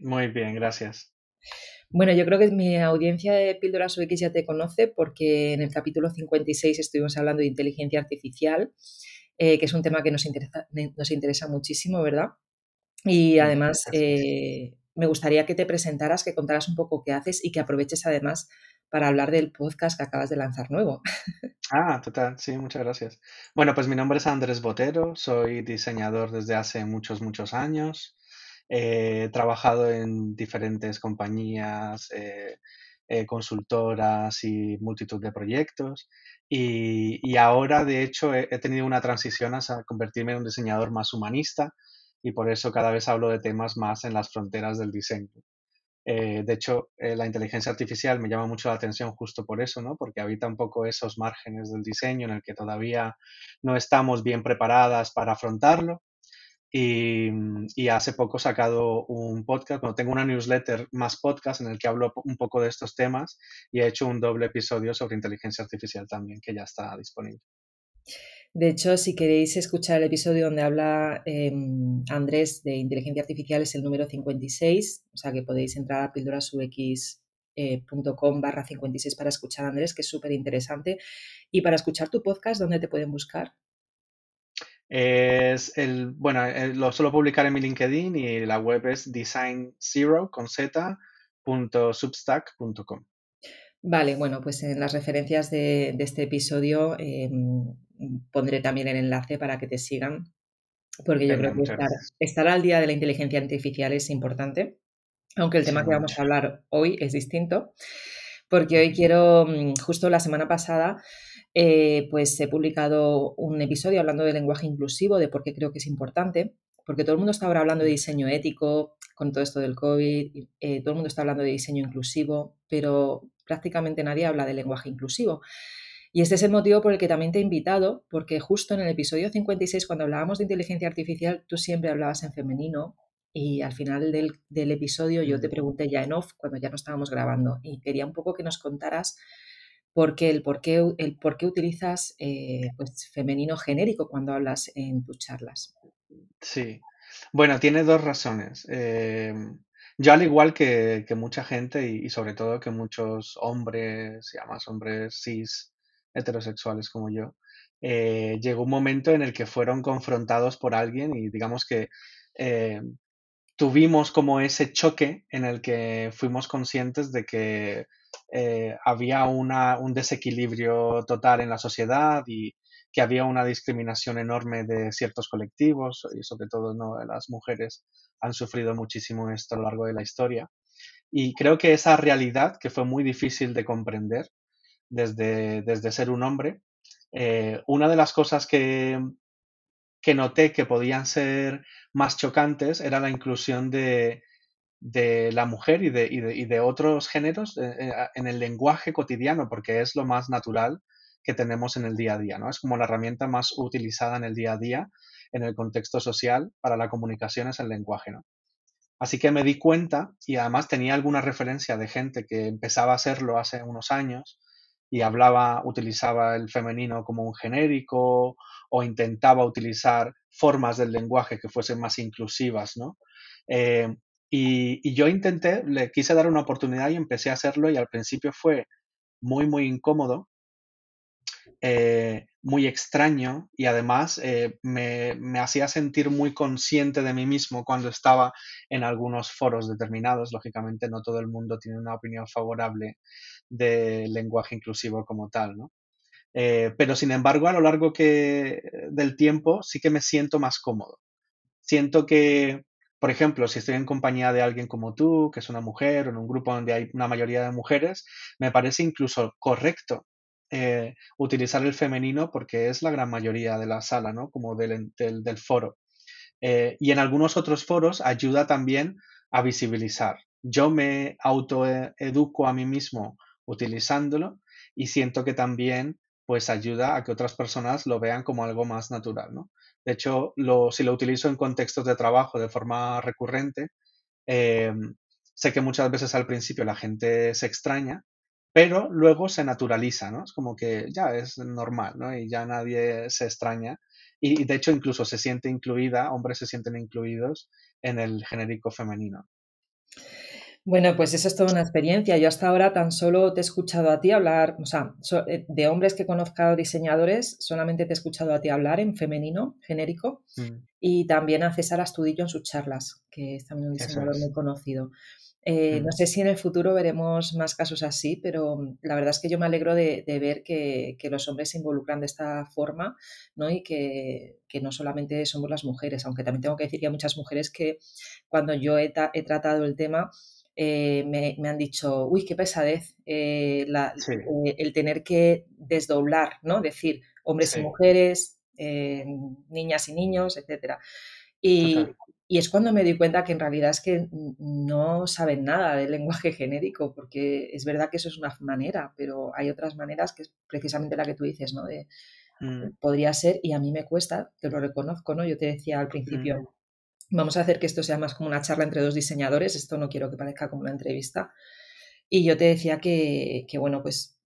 Muy bien, gracias. Bueno, yo creo que mi audiencia de Píldoras UX ya te conoce porque en el capítulo 56 estuvimos hablando de inteligencia artificial, eh, que es un tema que nos interesa, nos interesa muchísimo, ¿verdad? Y además eh, me gustaría que te presentaras, que contaras un poco qué haces y que aproveches además para hablar del podcast que acabas de lanzar nuevo. Ah, total, sí, muchas gracias. Bueno, pues mi nombre es Andrés Botero, soy diseñador desde hace muchos, muchos años. He trabajado en diferentes compañías, eh, eh, consultoras y multitud de proyectos. Y, ahora, de hecho, he, tenido una transición a convertirme en un diseñador más humanista y por eso cada vez hablo de temas más en las fronteras del diseño. Eh, de hecho, la inteligencia artificial me llama mucho la atención justo por eso, ¿no? Porque habita un poco esos márgenes del diseño en el que todavía no estamos bien preparadas para afrontarlo y, hace poco he sacado un podcast, bueno, tengo una newsletter más podcast en el que hablo un poco de estos temas y he hecho un doble episodio sobre inteligencia artificial también, que ya está disponible. De hecho, si queréis escuchar el episodio donde habla em, Andrés de inteligencia artificial es el número 56, o sea que podéis entrar a pildorasux.com barra 56 para escuchar a Andrés, que es súper interesante. Y para escuchar tu podcast, ¿dónde te pueden buscar? Es el, bueno, eh, lo suelo publicar en mi LinkedIn y la web es designzero con Vale, bueno, pues en las referencias de, este episodio em, pondré también el enlace para que te sigan, porque yo creo que estar, al día de la inteligencia artificial es importante, aunque el tema que vamos a hablar hoy es distinto, porque hoy quiero, mm, justo la semana pasada, eh, pues he publicado un episodio hablando de lenguaje inclusivo, de por qué creo que es importante, porque todo el mundo está ahora hablando de diseño ético con todo esto del COVID, eh, todo el mundo está hablando de diseño inclusivo, pero prácticamente nadie habla de lenguaje inclusivo. Y este es el motivo por el que también te he invitado, porque justo en el episodio 56, cuando hablábamos de inteligencia artificial, tú siempre hablabas en femenino y al final del, del episodio yo te pregunté ya en off, cuando ya no estábamos grabando, y quería un poco que nos contaras porque el por qué, el por qué utilizas eh, pues, femenino genérico cuando hablas en tus charlas. Sí, bueno, tiene dos razones. Eh, yo al igual que, mucha gente y, sobre todo que muchos hombres, y además hombres cis, heterosexuales como yo, eh, llegó un momento en el que fueron confrontados por alguien y digamos que tuvimos como ese choque en el que fuimos conscientes de que eh, había un desequilibrio total en la sociedad y que había una discriminación enorme de ciertos colectivos y sobre todo ¿no? las mujeres han sufrido muchísimo esto a lo largo de la historia. Y creo que esa realidad, que fue muy difícil de comprender desde, desde ser un hombre, eh, una de las cosas que, que noté que podían ser más chocantes era la inclusión de, de la mujer y de, otros géneros eh, eh, en el lenguaje cotidiano, porque es lo más natural que tenemos en el día a día, ¿no? Es como la herramienta más utilizada en el día a día, en el contexto social, para la comunicación es el lenguaje, ¿no? Así que me di cuenta y además tenía alguna referencia de gente que empezaba a hacerlo hace unos años y hablaba, utilizaba el femenino como un genérico o intentaba utilizar formas del lenguaje que fuesen más inclusivas, ¿no? Eh, y, yo intenté, le quise dar una oportunidad y empecé a hacerlo y al principio fue muy, muy incómodo, eh, muy extraño y además eh, me, me, hacía sentir muy consciente de mí mismo cuando estaba en algunos foros determinados. Lógicamente no todo el mundo tiene una opinión favorable del lenguaje inclusivo como tal, ¿no? Eh, pero sin embargo, a lo largo que, del tiempo sí que me siento más cómodo. Siento que por ejemplo, si estoy en compañía de alguien como tú, que es una mujer, o en un grupo donde hay una mayoría de mujeres, me parece incluso correcto eh, utilizar el femenino porque es la gran mayoría de la sala, ¿no? Como del, foro. Eh, y en algunos otros foros ayuda también a visibilizar. yo me autoeduco a mí mismo utilizándolo y siento que también pues ayuda a que otras personas lo vean como algo más natural, ¿no? De hecho, lo, si lo utilizo en contextos de trabajo de forma recurrente, eh, sé que muchas veces al principio la gente se extraña, pero luego se naturaliza, ¿no? Es como que ya es normal, ¿no? Y ya nadie se extraña. Y, de hecho incluso se siente incluida, hombres se sienten incluidos en el genérico femenino. Bueno, pues eso es toda una experiencia. Yo hasta ahora tan solo te he escuchado a ti hablar, o sea, eh, de hombres que conozco diseñadores, solamente te he escuchado a ti hablar en femenino, genérico, mm. y también a César Astudillo en sus charlas, que es también un diseñador muy conocido. Eh, no mm. sé si en el futuro veremos más casos así, pero mm, la verdad es que yo me alegro de, ver que, los hombres se involucran de esta forma ¿no? y que, no solamente somos las mujeres, aunque también tengo que decir que hay muchas mujeres que cuando yo he, tratado el tema eh, me, han dicho, uy, qué pesadez eh, el tener que desdoblar, ¿no? decir hombres y mujeres, niñas y niños, etc. Y, y es cuando me di cuenta que en realidad es que no saben nada del lenguaje genérico, porque es verdad que eso es una manera, pero hay otras maneras que es precisamente la que tú dices, ¿no? De, mm. Podría ser, y a mí me cuesta, te lo reconozco, ¿no? Yo te decía al principio, mm. Vamos a hacer que esto sea más como una charla entre dos diseñadores, esto no quiero que parezca como una entrevista. Y yo te decía que, que bueno, pues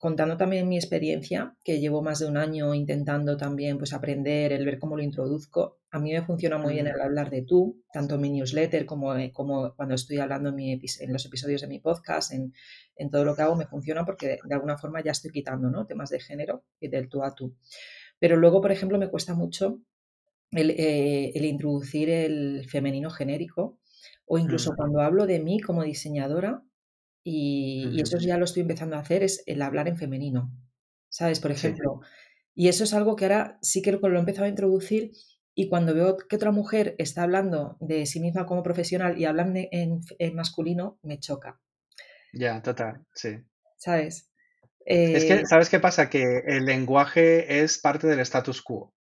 contando también mi experiencia, que llevo más de un año intentando también pues, aprender, el ver cómo lo introduzco, a mí me funciona muy bien el hablar de tú, tanto en mi newsletter como, eh, como cuando estoy hablando en, mi, en, los episodios de mi podcast, en, en, todo lo que hago, me funciona porque de alguna forma ya estoy quitando ¿no? temas de género y del tú a tú. Pero luego, por ejemplo, me cuesta mucho el, eh, el introducir el femenino genérico o incluso cuando hablo de mí como diseñadora, y, eso ya lo estoy empezando a hacer, es el hablar en femenino, ¿sabes? Por ejemplo. Y eso es algo que ahora sí que lo he empezado a introducir y cuando veo que otra mujer está hablando de sí misma como profesional y hablan en, masculino, me choca. Ya, total, sí. ¿Sabes? es que, eh, ¿sabes qué pasa? Que el lenguaje es parte del status quo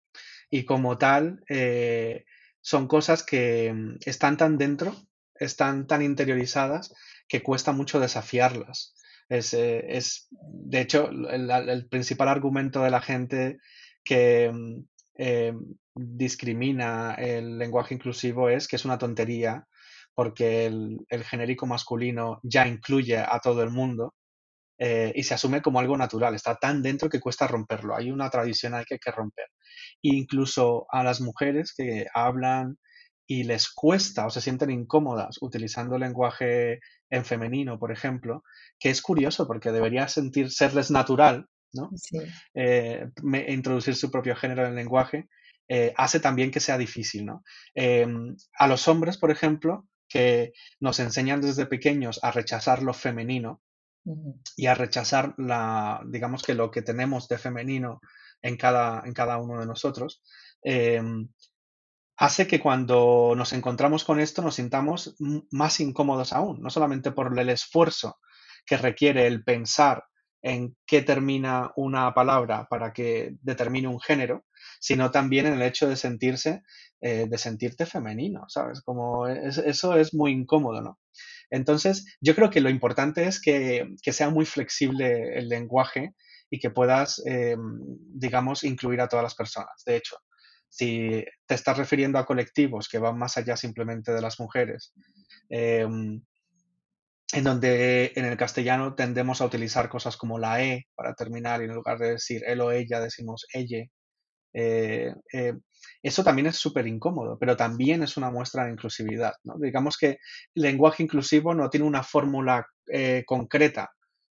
y como tal eh, son cosas que mm, están tan dentro, están tan interiorizadas que cuesta mucho desafiarlas. Es, eh, es de hecho, el, principal argumento de la gente que mm, eh, discrimina el lenguaje inclusivo es que es una tontería porque el, genérico masculino ya incluye a todo el mundo eh, y se asume como algo natural, está tan dentro que cuesta romperlo, hay una tradición hay que, hay que romper. E incluso a las mujeres que hablan y les cuesta o se sienten incómodas utilizando el lenguaje en femenino, por ejemplo, que es curioso porque debería sentir serles natural, ¿no? Eh, introducir su propio género en el lenguaje, eh, hace también que sea difícil, ¿no? Em, a los hombres, por ejemplo, que nos enseñan desde pequeños a rechazar lo femenino y a rechazar la, digamos que lo que tenemos de femenino en cada, en cada uno de nosotros, em, hace que cuando nos encontramos con esto nos sintamos más incómodos aún, no solamente por el esfuerzo que requiere el pensar en qué termina una palabra para que determine un género, sino también en el hecho de sentirse, eh, de sentirte femenino, ¿sabes? Como eso es muy incómodo, ¿no? Entonces, yo creo que lo importante es que, sea muy flexible el lenguaje y que puedas, em, digamos, incluir a todas las personas. De hecho, si te estás refiriendo a colectivos que van más allá simplemente de las mujeres, em, en donde en el castellano tendemos a utilizar cosas como la E para terminar y en lugar de decir él o ella decimos ella. Eh, eh, eso también es súper incómodo, pero también es una muestra de inclusividad. Digamos que el lenguaje inclusivo no tiene una fórmula eh, concreta,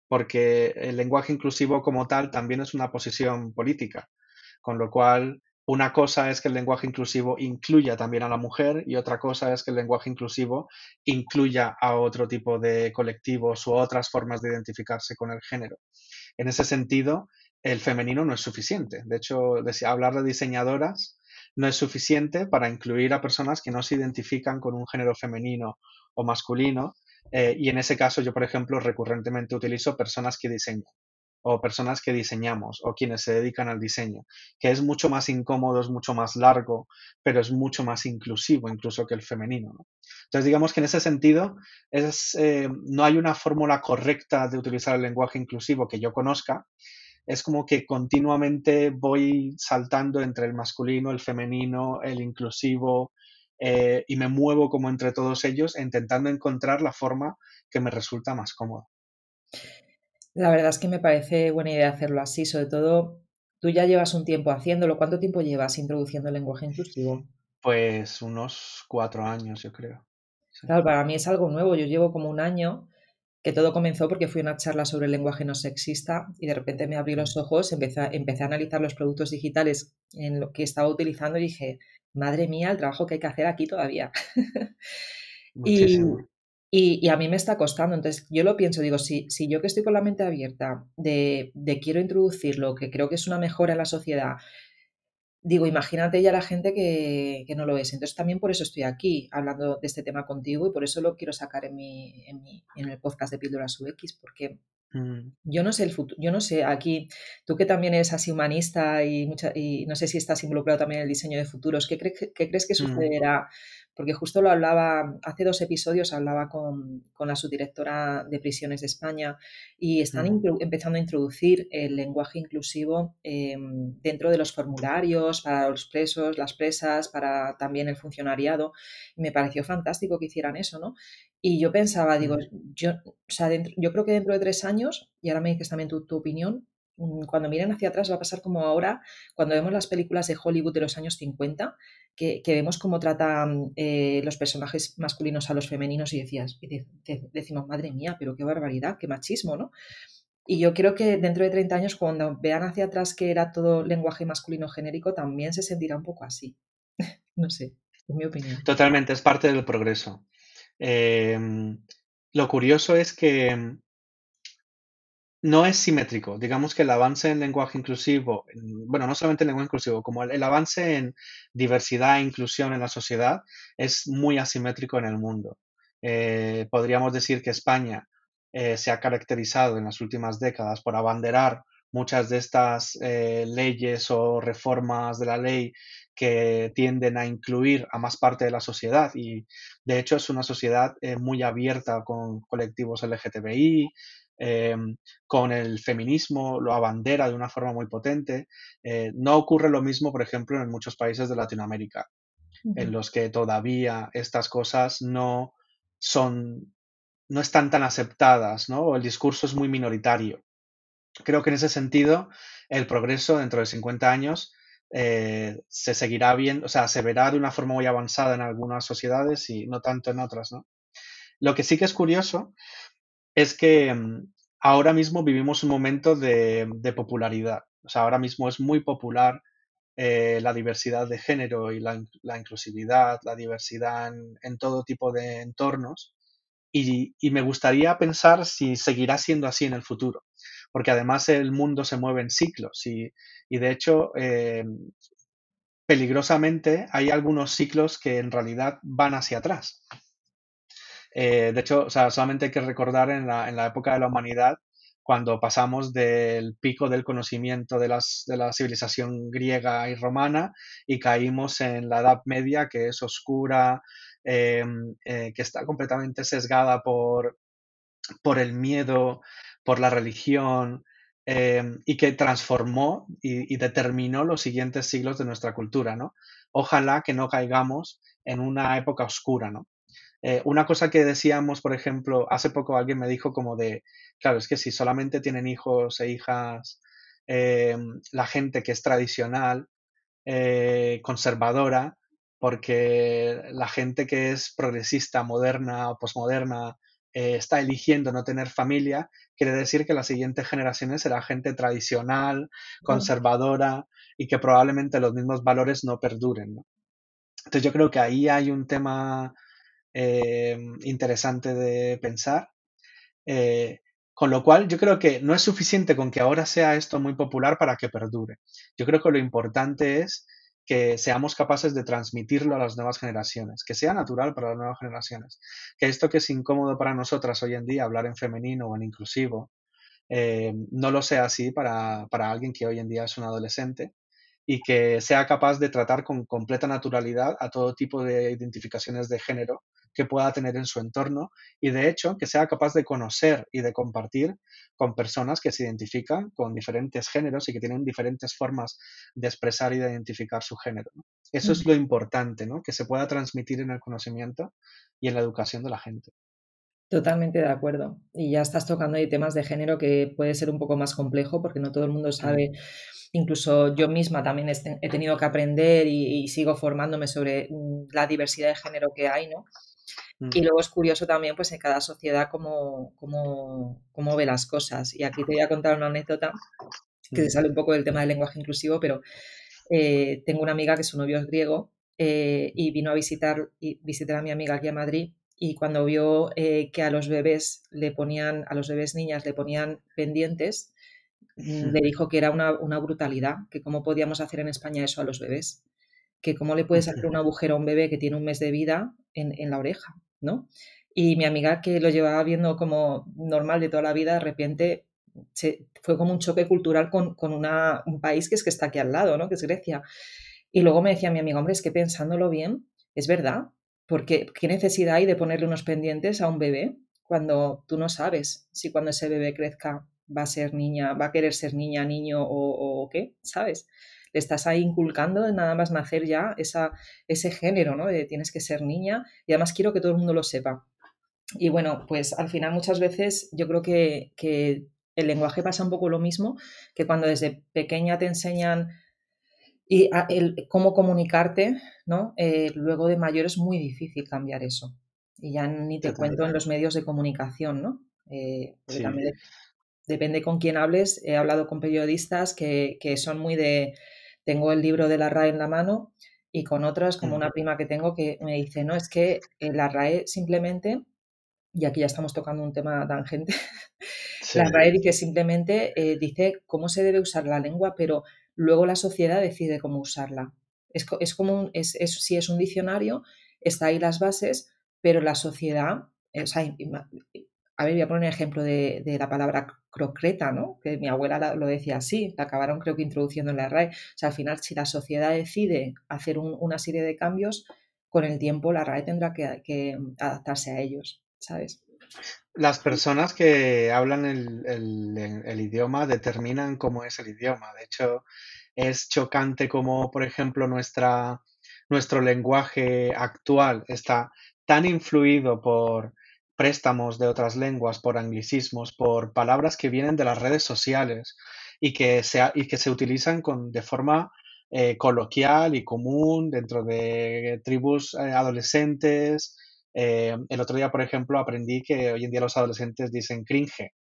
porque el lenguaje inclusivo como tal también es una posición política, con lo cual una cosa es que el lenguaje inclusivo incluya también a la mujer y otra cosa es que el lenguaje inclusivo incluya a otro tipo de colectivos u otras formas de identificarse con el género. En ese sentido, el femenino no es suficiente. De hecho, hablar de diseñadoras no es suficiente para incluir a personas que no se identifican con un género femenino o masculino. Eh, y en ese caso, yo, por ejemplo, recurrentemente utilizo personas que diseñan o personas que diseñamos o quienes se dedican al diseño, que es mucho más incómodo, es mucho más largo, pero es mucho más inclusivo incluso que el femenino. Entonces, digamos que en ese sentido es, eh, no hay una fórmula correcta de utilizar el lenguaje inclusivo que yo conozca. Es como que continuamente voy saltando entre el masculino, el femenino, el inclusivo, eh, y me muevo como entre todos ellos intentando encontrar la forma que me resulta más cómoda. La verdad es que me parece buena idea hacerlo así, sobre todo tú ya llevas un tiempo haciéndolo. ¿Cuánto tiempo llevas introduciendo el lenguaje inclusivo? Pues unos cuatro años, yo creo. Claro, para mí es algo nuevo. Yo llevo como un año que todo comenzó porque fui a una charla sobre el lenguaje no sexista y de repente me abrí los ojos, empecé, empecé a analizar los productos digitales en lo que estaba utilizando y dije, madre mía, el trabajo que hay que hacer aquí todavía. y, y, a mí me está costando. Entonces, yo lo pienso, digo, si, si yo que estoy con la mente abierta de, de quiero introducirlo, que creo que es una mejora en la sociedad, digo, imagínate ya la gente que, que, no lo es. Entonces, también por eso estoy aquí hablando de este tema contigo y por eso lo quiero sacar en, mi, en, mi, en el podcast de Píldoras UX, porque Mm. Yo no sé el futuro, yo no sé, aquí, tú que también eres así humanista y, mucha, y no sé si estás involucrado también en el diseño de futuros, ¿qué, qué crees que mm. Porque justo lo hablaba, hace dos episodios hablaba con, con la subdirectora de prisiones de España y están empezando a introducir el lenguaje inclusivo em, dentro de los formularios para los presos, las presas, para también el funcionariado. Y me pareció fantástico que hicieran eso, ¿no? Y yo pensaba, digo, yo, o sea, yo creo que dentro de tres años, y ahora me dices también tu, opinión, cuando miren hacia atrás va a pasar como ahora, cuando vemos las películas de Hollywood de los años 50, que, vemos cómo tratan eh, los personajes masculinos a los femeninos y decías, decimos, madre mía, pero qué barbaridad, qué machismo, ¿no? Y yo creo que dentro de 30 años, cuando vean hacia atrás que era todo lenguaje masculino genérico, también se sentirá un poco así. no sé, es mi opinión. Totalmente, es parte del progreso. Em, lo curioso es que no es simétrico. Digamos que el avance en lenguaje inclusivo, bueno, no solamente en lenguaje inclusivo, como el, avance en diversidad e inclusión en la sociedad es muy asimétrico en el mundo. Eh, podríamos decir que España eh, se ha caracterizado en las últimas décadas por abanderar muchas de estas eh, leyes o reformas de la ley que tienden a incluir a más parte de la sociedad y de hecho es una sociedad muy abierta con colectivos LGTBI, em, con el feminismo, lo abandera de una forma muy potente. Eh, no ocurre lo mismo, por ejemplo, en muchos países de Latinoamérica, en los que todavía estas cosas no son, no están tan aceptadas, ¿no? O el discurso es muy minoritario. Creo que en ese sentido el progreso dentro de 50 años eh, se seguirá viendo, o sea, se verá de una forma muy avanzada en algunas sociedades y no tanto en otras, ¿no? Lo que sí que es curioso es que mm, ahora mismo vivimos un momento de, popularidad. O sea, ahora mismo es muy popular eh, la diversidad de género y la, inclusividad, la diversidad en, todo tipo de entornos. Y, me gustaría pensar si seguirá siendo así en el futuro porque además el mundo se mueve en ciclos y, de hecho, eh, peligrosamente hay algunos ciclos que en realidad van hacia atrás. Eh, de hecho, solamente hay que recordar en la, época de la humanidad, cuando pasamos del pico del conocimiento de, la civilización griega y romana y caímos en la Edad Media, que es oscura, eh, que está completamente sesgada por, por el miedo, por la religión eh, y que transformó y, determinó los siguientes siglos de nuestra cultura, ¿no? Ojalá que no caigamos en una época oscura, ¿no? Eh, una cosa que decíamos, por ejemplo, hace poco alguien me dijo como de, claro, es que si solamente tienen hijos e hijas eh, la gente que es tradicional, conservadora, porque la gente que es progresista, moderna o posmoderna eh, está eligiendo no tener familia, quiere decir que las siguientes generaciones será gente tradicional, conservadora y que probablemente los mismos valores no perduren. Entonces yo creo que ahí hay un tema eh, interesante de pensar. Eh, con lo cual, yo creo que no es suficiente con que ahora sea esto muy popular para que perdure. Yo creo que lo importante es que seamos capaces de transmitirlo a las nuevas generaciones, que sea natural para las nuevas generaciones, que esto que es incómodo para nosotras hoy en día, hablar en femenino o en inclusivo, eh, no lo sea así para, para alguien que hoy en día es un adolescente y que sea capaz de tratar con completa naturalidad a todo tipo de identificaciones de género que pueda tener en su entorno y de hecho que sea capaz de conocer y de compartir con personas que se identifican con diferentes géneros y que tienen diferentes formas de expresar y de identificar su género. Eso es lo importante, ¿no? que se pueda transmitir en el conocimiento y en la educación de la gente. Totalmente de acuerdo. Y ya estás tocando ahí temas de género que puede ser un poco más complejo porque no todo el mundo sabe. Incluso yo misma también he tenido que aprender y, y, sigo formándome sobre mm, la diversidad de género que hay, ¿no? Mm. Y luego es curioso también, pues en cada sociedad cómo, cómo, cómo, ve las cosas. Y aquí te voy a contar una anécdota que se sale un poco del tema del lenguaje inclusivo, pero eh, tengo una amiga que su novio es griego eh, y vino a visitar, y visitar a mi amiga aquí a Madrid y cuando vio eh, que a los bebés le ponían, a los bebés niñas le ponían pendientes, mm, le dijo que era una, una, brutalidad, que cómo podíamos hacer en España eso a los bebés, que cómo le puedes hacer un agujero a un bebé que tiene un mes de vida en, en la oreja, ¿no? Y mi amiga que lo llevaba viendo como normal de toda la vida, de repente se, fue como un choque cultural con, con una, un país que es que está aquí al lado, ¿no? Que es Grecia. Y luego me decía mi amiga, hombre, es que pensándolo bien, es verdad, porque ¿qué necesidad hay de ponerle unos pendientes a un bebé cuando tú no sabes si cuando ese bebé crezca va a ser niña, va a querer ser niña, niño o, qué, ¿sabes? Le estás ahí inculcando nada más nacer ya esa, ese género, ¿no? De tienes que ser niña y además quiero que todo el mundo lo sepa. Y bueno, pues al final muchas veces yo creo que, que el lenguaje pasa un poco lo mismo, que cuando desde pequeña te enseñan y el, cómo comunicarte, ¿no? Eh, luego de mayor es muy difícil cambiar eso. Y ya ni te cuento en los medios de comunicación, ¿no? Eh, también depende con quién hables. He hablado con periodistas que, que, son muy de, tengo el libro de la RAE en la mano y con otras, como una prima que tengo, que me dice, no, es que eh, la RAE simplemente, y aquí ya estamos tocando un tema tangente, la RAE dice simplemente, dice cómo se debe usar la lengua, pero luego la sociedad decide cómo usarla. Es, es como es, si es un diccionario, está ahí las bases, pero la sociedad, eh, a ver, voy a poner un ejemplo de, la palabra crocreta, ¿no? Que mi abuela lo decía así, la acabaron creo que introduciendo en la RAE. O sea, al final, si la sociedad decide hacer una serie de cambios, con el tiempo la RAE tendrá que, adaptarse a ellos, ¿sabes? Las personas que hablan el, idioma determinan cómo es el idioma. De hecho, es chocante como, por ejemplo, nuestra, nuestro lenguaje actual está tan influido por préstamos de otras lenguas, por anglicismos, por palabras que vienen de las redes sociales y que se, y que se utilizan con, de forma eh, coloquial y común dentro de tribus eh, adolescentes, eh, el otro día, por ejemplo, aprendí que hoy en día los adolescentes dicen cringe.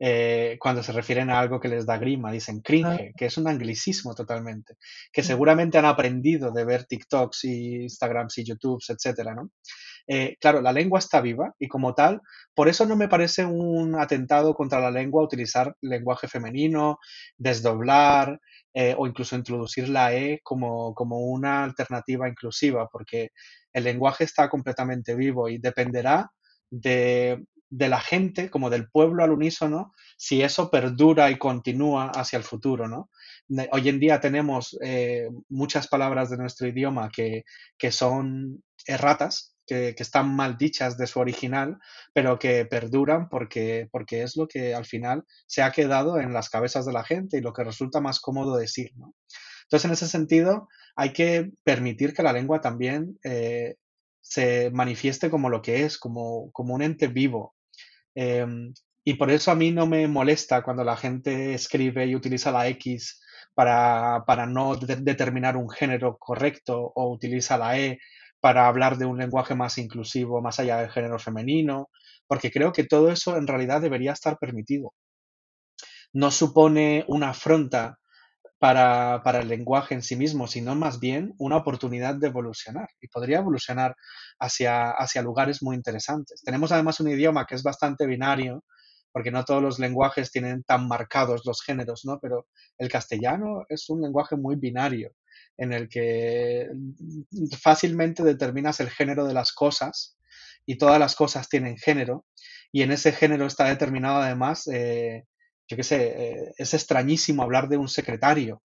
Eh, cuando se refieren a algo que les da grima, dicen cringe, que es un anglicismo totalmente, que seguramente han aprendido de ver TikToks y Instagrams y YouTubes, etcétera, ¿no? Eh, claro, la lengua está viva y como tal, por eso no me parece un atentado contra la lengua utilizar lenguaje femenino, desdoblar o incluso introducir la E como, como una alternativa inclusiva, porque el lenguaje está completamente vivo y dependerá de, la gente, como del pueblo al unísono, si eso perdura y continúa hacia el futuro, ¿no? Hoy en día tenemos eh, muchas palabras de nuestro idioma que, son erratas, que, están mal dichas de su original, pero que perduran porque, porque es lo que al final se ha quedado en las cabezas de la gente y lo que resulta más cómodo decir, ¿no? Entonces, en ese sentido, hay que permitir que la lengua también eh, se manifieste como lo que es, como, como un ente vivo. Em, y por eso a mí no me molesta cuando la gente escribe y utiliza la X para, no determinar un género correcto o utiliza la E para hablar de un lenguaje más inclusivo más allá del género femenino, porque creo que todo eso en realidad debería estar permitido. No supone una afronta para, el lenguaje en sí mismo, sino más bien una oportunidad de evolucionar y podría evolucionar hacia, hacia lugares muy interesantes. Tenemos además un idioma que es bastante binario, porque no todos los lenguajes tienen tan marcados los géneros, ¿no? Pero el castellano es un lenguaje muy binario, en el que fácilmente determinas el género de las cosas y todas las cosas tienen género, y en ese género está determinado además eh, yo qué sé, eh, es extrañísimo hablar de un secretario,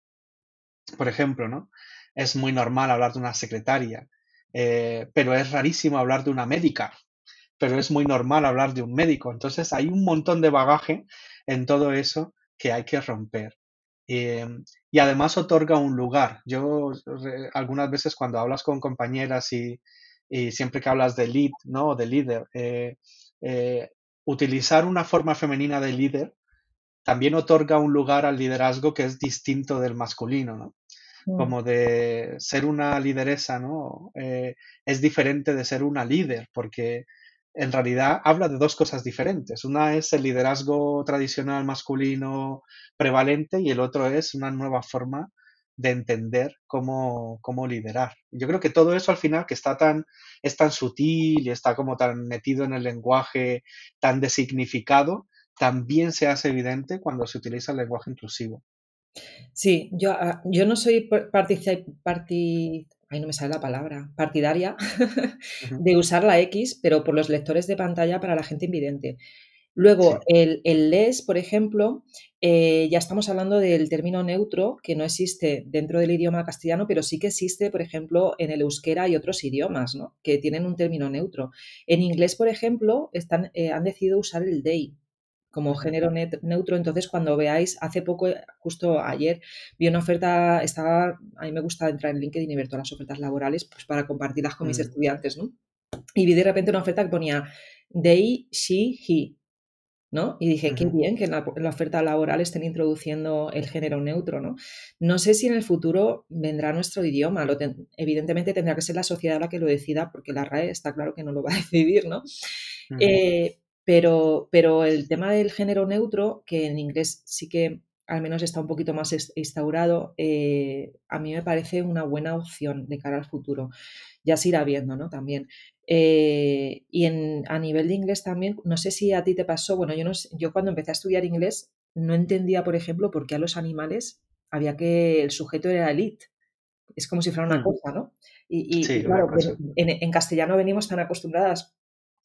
por ejemplo, ¿no? Es muy normal hablar de una secretaria, eh, pero es rarísimo hablar de una médica, pero es muy normal hablar de un médico. Entonces hay un montón de bagaje en todo eso que hay que romper. Em, y además otorga un lugar. Yo algunas veces cuando hablas con compañeras y, siempre que hablas de lead, ¿no? De líder, eh, eh, utilizar una forma femenina de líder también otorga un lugar al liderazgo que es distinto del masculino, ¿no? Mm. Como de ser una lideresa, ¿no? Eh, es diferente de ser una líder, porque en realidad habla de dos cosas diferentes. Una es el liderazgo tradicional masculino prevalente y el otro es una nueva forma de entender cómo, cómo, liderar. Yo creo que todo eso al final que está tan, es tan sutil y está como tan metido en el lenguaje, tan designificado, también se hace evidente cuando se utiliza el lenguaje inclusivo. Sí, yo, ah, yo no soy parti, no me sale la palabra, partidaria de usar la X, pero por los lectores de pantalla para la gente invidente. Luego, el, el, LES, por ejemplo, eh, ya estamos hablando del término neutro, que no existe dentro del idioma castellano, pero sí que existe, por ejemplo, en el euskera y otros idiomas, ¿no? que tienen un término neutro. En inglés, por ejemplo, están, eh, han decidido usar el they, como género neutro. Entonces, cuando veáis, hace poco, justo ayer, vi una oferta, estaba, a mí me gusta entrar en LinkedIn y ver todas las ofertas laborales pues, para compartirlas con mis mm. estudiantes, ¿no? Y vi de repente una oferta que ponía they, she, he. ¿no? Y dije, qué bien que en la, oferta laboral estén introduciendo el género neutro, ¿no? No sé si en el futuro vendrá nuestro idioma, lo evidentemente tendrá que ser la sociedad la que lo decida, porque la RAE está claro que no lo va a decidir, ¿no? Pero, pero el tema del género neutro, que en inglés sí que al menos está un poquito más instaurado, eh, a mí me parece una buena opción de cara al futuro. Ya se irá viendo, ¿no? También. Eh, y en, a nivel de inglés también, no sé si a ti te pasó, bueno, yo, no, yo cuando empecé a estudiar inglés no entendía, por ejemplo, por qué a los animales había que el sujeto era elite. Es como si fuera una hmm. cosa, ¿no? Y, claro, pues en, en, castellano venimos tan acostumbradas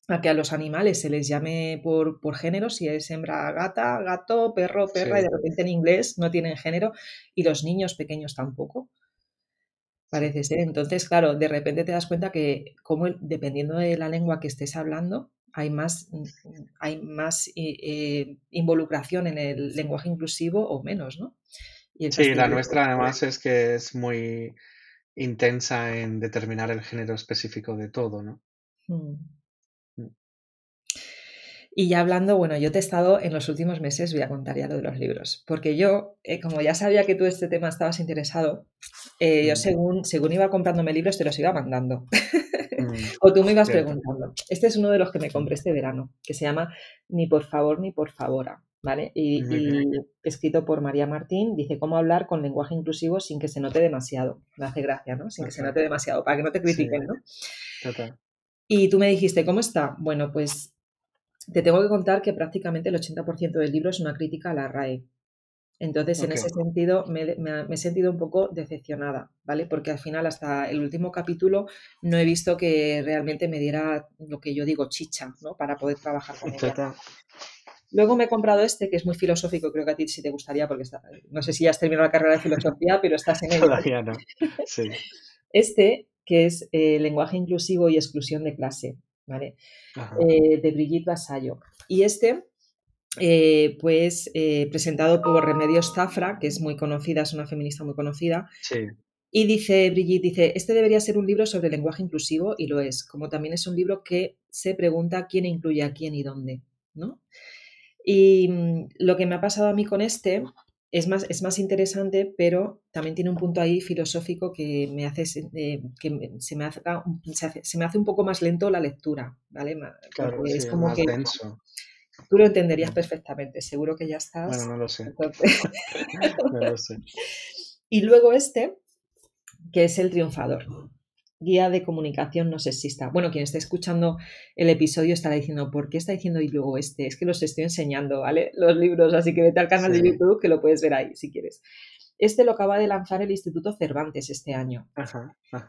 a que a los animales se les llame por, por género, si es hembra, gata, gato, perro, perra, y de repente en inglés no tienen género, y los niños pequeños tampoco. Parece ser. Entonces, claro, de repente te das cuenta que, como dependiendo de la lengua que estés hablando, hay más, hay más eh, eh, involucración en el lenguaje inclusivo o menos, ¿no? sí, la nuestra además es que es muy intensa en determinar el género específico de todo, ¿no? Hmm. Y ya hablando, bueno, yo te he estado en los últimos meses, voy a contar ya lo de los libros, porque yo, eh, como ya sabía que tú este tema estabas interesado, eh, yo mm. según, según iba comprándome libros te los iba mandando. Mm, o tú me ibas preguntando. Este es uno de los que me compré este verano, que se llama Ni por favor ni por favora. ¿Vale? Y, escrito por María Martín, dice cómo hablar con lenguaje inclusivo sin que se note demasiado. Me hace gracia, ¿no? Sin que se note demasiado, para que no te critiquen, ¿no? Total. Y tú me dijiste, ¿cómo está? Bueno, pues te tengo que contar que prácticamente el 80% del libro es una crítica a la RAE. Entonces, en ese sentido, me, he sentido un poco decepcionada, ¿vale? Porque al final, hasta el último capítulo, no he visto que realmente me diera lo que yo digo chicha, ¿no? Para poder trabajar con ella. Luego me he comprado este, que es muy filosófico, creo que a ti sí te gustaría, porque no sé si ya has terminado la carrera de filosofía, pero estás en el. Todavía no. Sí. Este, que es eh, lenguaje inclusivo y exclusión de clase. Eh, de Brigitte Vasallo. Y este, eh, pues eh, presentado por Remedios Zafra, que es muy conocida, es una feminista muy conocida. Y dice Brigitte, dice, este debería ser un libro sobre lenguaje inclusivo y lo es, como también es un libro que se pregunta quién incluye a quién y dónde, ¿no? Y mm, lo que me ha pasado a mí con este es más, es más interesante, pero también tiene un punto ahí filosófico que me hace eh, que se me, hace, se, me hace un poco más lento la lectura, ¿vale? Claro, es como que tú lo entenderías perfectamente, seguro que ya estás. Bueno, no lo sé. no lo sé. Y luego este, que es el triunfador guía de comunicación no sexista. Bueno, quien esté escuchando el episodio estará diciendo, ¿por qué está diciendo y luego este? Es que los estoy enseñando, ¿vale? Los libros, así que vete al canal de YouTube que lo puedes ver ahí si quieres. Este lo acaba de lanzar el Instituto Cervantes este año.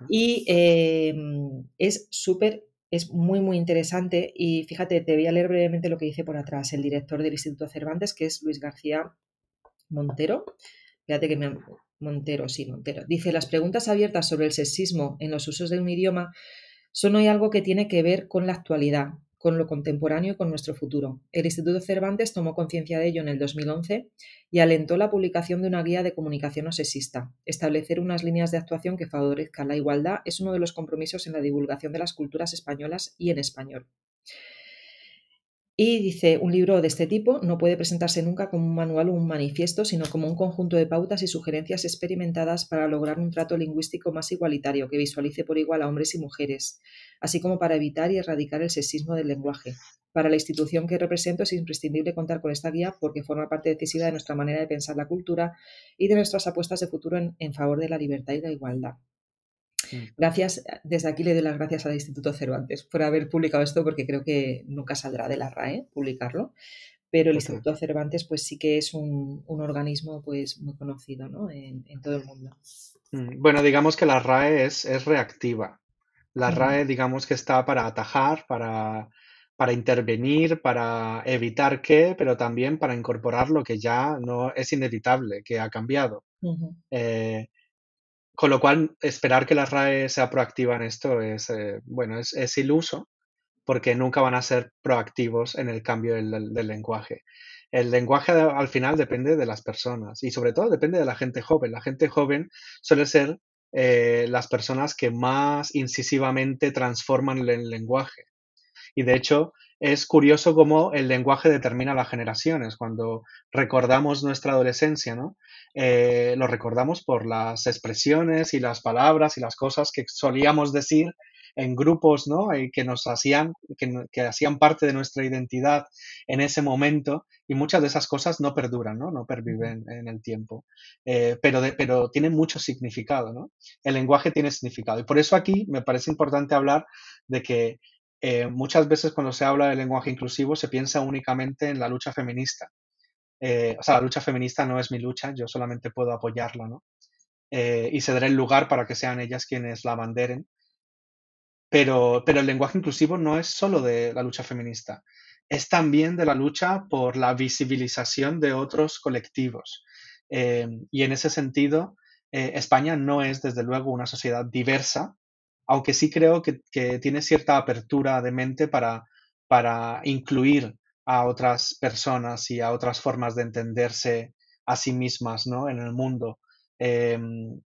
Y em, es súper es muy, muy interesante y fíjate, te voy a leer brevemente lo que dice por atrás el director del Instituto Cervantes, que es Luis García Montero. Fíjate que me... Montero, sí, Montero. Dice, las preguntas abiertas sobre el sexismo en los usos de un idioma son hoy algo que tiene que ver con la actualidad, con lo contemporáneo y con nuestro futuro. El Instituto Cervantes tomó conciencia de ello en el 2011 y alentó la publicación de una guía de comunicación no sexista. Establecer unas líneas de actuación que favorezcan la igualdad es uno de los compromisos en la divulgación de las culturas españolas y en español. Y dice, un libro de este tipo no puede presentarse nunca como un manual o un manifiesto, sino como un conjunto de pautas y sugerencias experimentadas para lograr un trato lingüístico más igualitario que visualice por igual a hombres y mujeres, así como para evitar y erradicar el sexismo del lenguaje. Para la institución que represento es imprescindible contar con esta guía porque forma parte decisiva de nuestra manera de pensar la cultura y de nuestras apuestas de futuro en favor de la libertad y la igualdad. Mm. Gracias, desde aquí le doy las gracias al Instituto Cervantes por haber publicado esto porque creo que nunca saldrá de la RAE publicarlo, pero el Instituto Cervantes pues sí que es un, organismo pues muy conocido en, todo el mundo. Mm, bueno, digamos que la RAE es, es reactiva. La RAE digamos que está para atajar, para, para intervenir, para evitar que, pero también para incorporar lo que ya no es inevitable, que ha cambiado. Con lo cual, esperar que la RAE sea proactiva en esto es, eh, bueno, es, iluso, porque nunca van a ser proactivos en el cambio del, lenguaje. El lenguaje al final depende de las personas y sobre todo depende de la gente joven. La gente joven suele ser eh, las personas que más incisivamente transforman el lenguaje. Y de hecho, es curioso cómo el lenguaje determina las generaciones. Cuando recordamos nuestra adolescencia, ¿no? Eh, lo recordamos por las expresiones y las palabras y las cosas que solíamos decir en grupos, ¿no? Y que nos hacían, que, hacían parte de nuestra identidad en ese momento y muchas de esas cosas no perduran, ¿no? No perviven en el tiempo, eh, pero, pero tienen mucho significado, ¿no? El lenguaje tiene significado y por eso aquí me parece importante hablar de que eh, muchas veces cuando se habla de lenguaje inclusivo se piensa únicamente en la lucha feminista. Eh, o sea, la lucha feminista no es mi lucha, yo solamente puedo apoyarla, ¿no? Eh, y el lugar para que sean ellas quienes la abanderen. Pero, pero el lenguaje inclusivo no es solo de la lucha feminista, es también de la lucha por la visibilización de otros colectivos. y en ese sentido, España no es, desde luego, una sociedad diversa, aunque sí creo que, tiene cierta apertura de mente para, para incluir a otras personas y a otras formas de entenderse a sí mismas ¿no? en el mundo, em,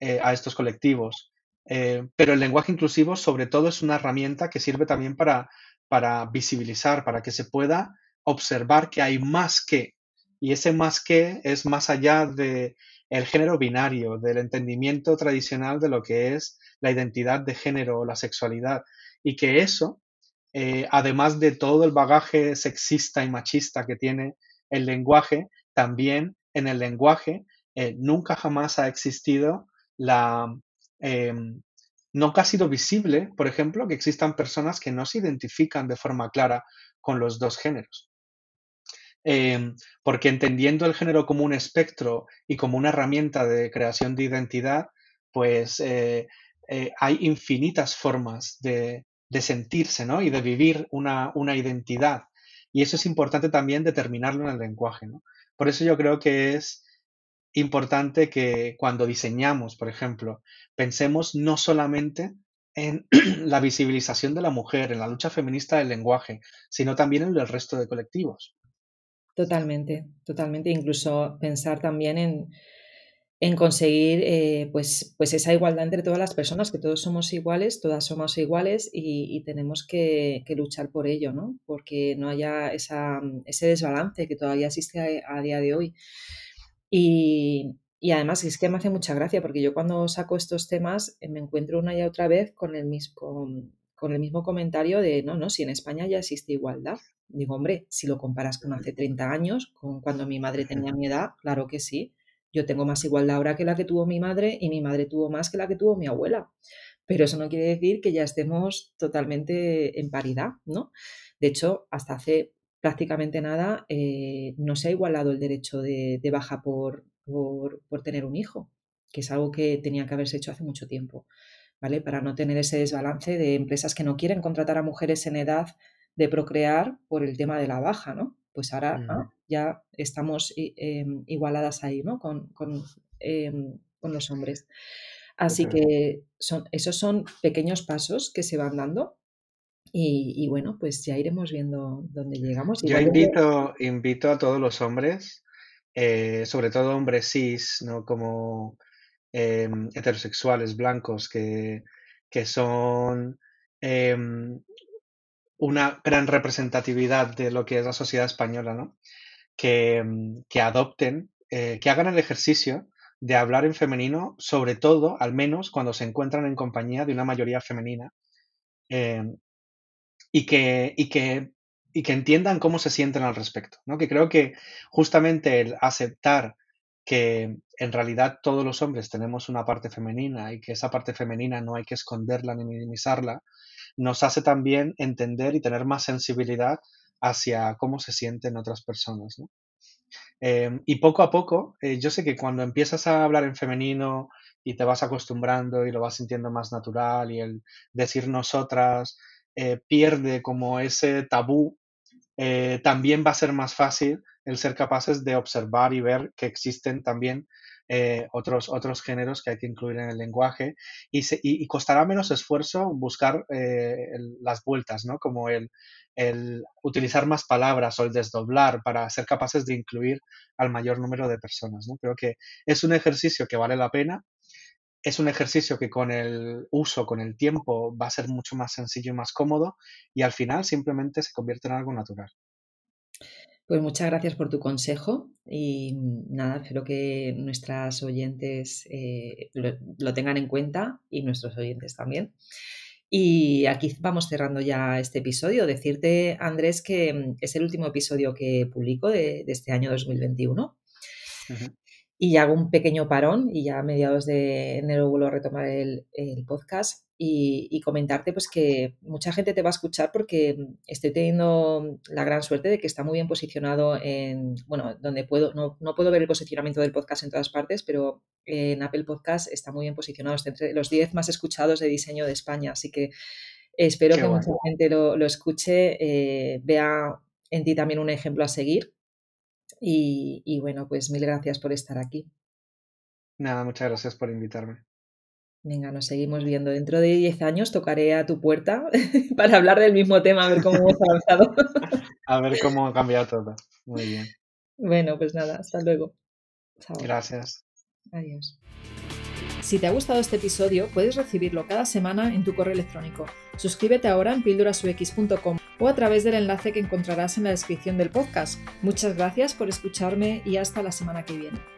eh, a estos colectivos. Eh, pero el lenguaje inclusivo sobre todo es una herramienta que sirve también para, para visibilizar, para que se pueda observar que hay más que, y ese más que es más allá de el género binario, del entendimiento tradicional de lo que es la identidad de género o la sexualidad, y que eso, eh, además de todo el bagaje sexista y machista que tiene el lenguaje, también en el lenguaje eh, nunca jamás ha existido la... Em, nunca ha sido visible, por ejemplo, que existan personas que no se identifican de forma clara con los dos géneros. Em, porque entendiendo el género como un espectro y como una herramienta de creación de identidad, pues eh, eh, hay infinitas formas de, sentirse ¿no? y de vivir una, identidad. Y eso es importante también determinarlo en el lenguaje. Por eso yo creo que es importante que cuando diseñamos, por ejemplo, pensemos no solamente en la visibilización de la mujer, en la lucha feminista del lenguaje, sino también en el resto de colectivos. Totalmente, totalmente. Incluso pensar también en, en conseguir eh, pues, pues esa igualdad entre todas las personas, que todos somos iguales, todas somos iguales y, tenemos que, luchar por ello, ¿no? Porque no haya esa, ese desbalance que todavía existe a, día de hoy. Y, además es que me hace mucha gracia porque yo cuando saco estos temas eh, me encuentro una y otra vez con el mismo, el mismo comentario de, no, no, si en España ya existe igualdad. Digo, hombre, si lo comparas con hace 30 años, con cuando mi madre tenía mi edad, claro que sí. Yo tengo más igualdad ahora que la que tuvo mi madre y mi madre tuvo más que la que tuvo mi abuela. Pero eso no quiere decir que ya estemos totalmente en paridad, ¿no? De hecho, hasta hace prácticamente nada eh, no se ha igualado el derecho de, baja por, por, por tener un hijo, que es algo que tenía que haberse hecho hace mucho tiempo. ¿Vale? Para no tener ese desbalance de empresas que no quieren contratar a mujeres en edad de procrear por el tema de la baja, ¿no? Pues ahora ya estamos em, igualadas ahí, ¿no? Con, con, em, los hombres. Así que son, esos son pequeños pasos que se van dando y, bueno, pues ya iremos viendo dónde llegamos. Yo invito, invito a todos los hombres, eh, sobre todo hombres cis, ¿no? Como em, heterosexuales blancos que, que son una gran representatividad de lo que es la sociedad española, ¿no? Que, mm, adopten, eh, que hagan el ejercicio de hablar en femenino, sobre todo, al menos, cuando se encuentran en compañía de una mayoría femenina, em, y, que, y, que, y que entiendan cómo se sienten al respecto, ¿no? Que creo que justamente el aceptar que en realidad todos los hombres tenemos una parte femenina y que esa parte femenina no hay que esconderla ni minimizarla, nos hace también entender y tener más sensibilidad hacia cómo se sienten otras personas. Em, y poco a poco, eh, yo sé que cuando empiezas a hablar en femenino y te vas acostumbrando y lo vas sintiendo más natural y el decir nosotras eh, pierde como ese tabú, eh, también va a ser más fácil el ser capaces de observar y ver que existen también eh, otros, otros géneros que hay que incluir en el lenguaje y, costará menos esfuerzo buscar eh, las vueltas, ¿no? Como el, utilizar más palabras o el desdoblar para ser capaces de incluir al mayor número de personas, ¿no? Creo que es un ejercicio que vale la pena, es un ejercicio que con el uso, con el tiempo, va a ser mucho más sencillo y más cómodo y al final simplemente se convierte en algo natural. Pues muchas gracias por tu consejo y nada, espero que nuestras oyentes eh, lo, tengan en cuenta y nuestros oyentes también. Y aquí vamos cerrando ya este episodio. Decirte, Andrés, que es el último episodio que publico de, este año 2021 y hago un pequeño parón y ya a mediados de enero vuelvo a retomar el, podcast y, comentarte pues que mucha gente te va a escuchar porque estoy teniendo la gran suerte de que está muy bien posicionado en, bueno, donde puedo, no, puedo ver el posicionamiento del podcast en todas partes, pero en Apple Podcast está muy bien posicionado, está entre los 10 más escuchados de diseño de España, así que espero que mucha gente lo, escuche, eh, vea en ti también un ejemplo a seguir y, bueno, pues mil gracias por estar aquí. Nada, muchas gracias por invitarme. Venga, nos seguimos viendo. Dentro de 10 años tocaré a tu puerta para hablar del mismo tema, a ver cómo hemos avanzado. a ver cómo ha cambiado todo. Muy bien. Bueno, pues nada, hasta luego. Gracias. Adiós. Si te ha gustado este episodio, puedes recibirlo cada semana en tu correo electrónico. Suscríbete ahora en pildurasux.com o a través del enlace que encontrarás en la descripción del podcast. Muchas gracias por escucharme y hasta la semana que viene.